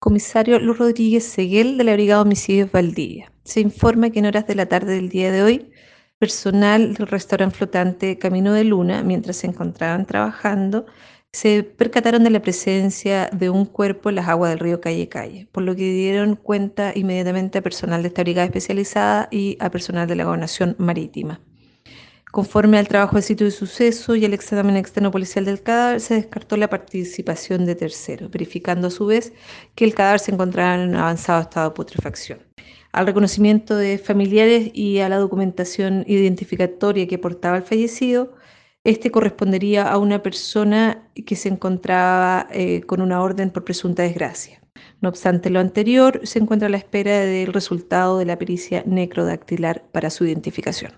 Comisario Luz Rodríguez Seguel de la Brigada de Homicidios Valdivia. Se informa que en horas de la tarde del día de hoy, personal del restaurante flotante Camino de Luna, mientras se encontraban trabajando, se percataron de la presencia de un cuerpo en las aguas del río Calle Calle, por lo que dieron cuenta inmediatamente a personal de esta brigada especializada y a personal de la gobernación marítima. Conforme al trabajo de sitio de suceso y el examen externo policial del cadáver, se descartó la participación de terceros, verificando a su vez que el cadáver se encontraba en avanzado estado de putrefacción. Al reconocimiento de familiares y a la documentación identificatoria que portaba el fallecido, este correspondería a una persona que se encontraba eh, con una orden por presunta desgracia. No obstante lo anterior, se encuentra a la espera del resultado de la pericia necrodactilar para su identificación.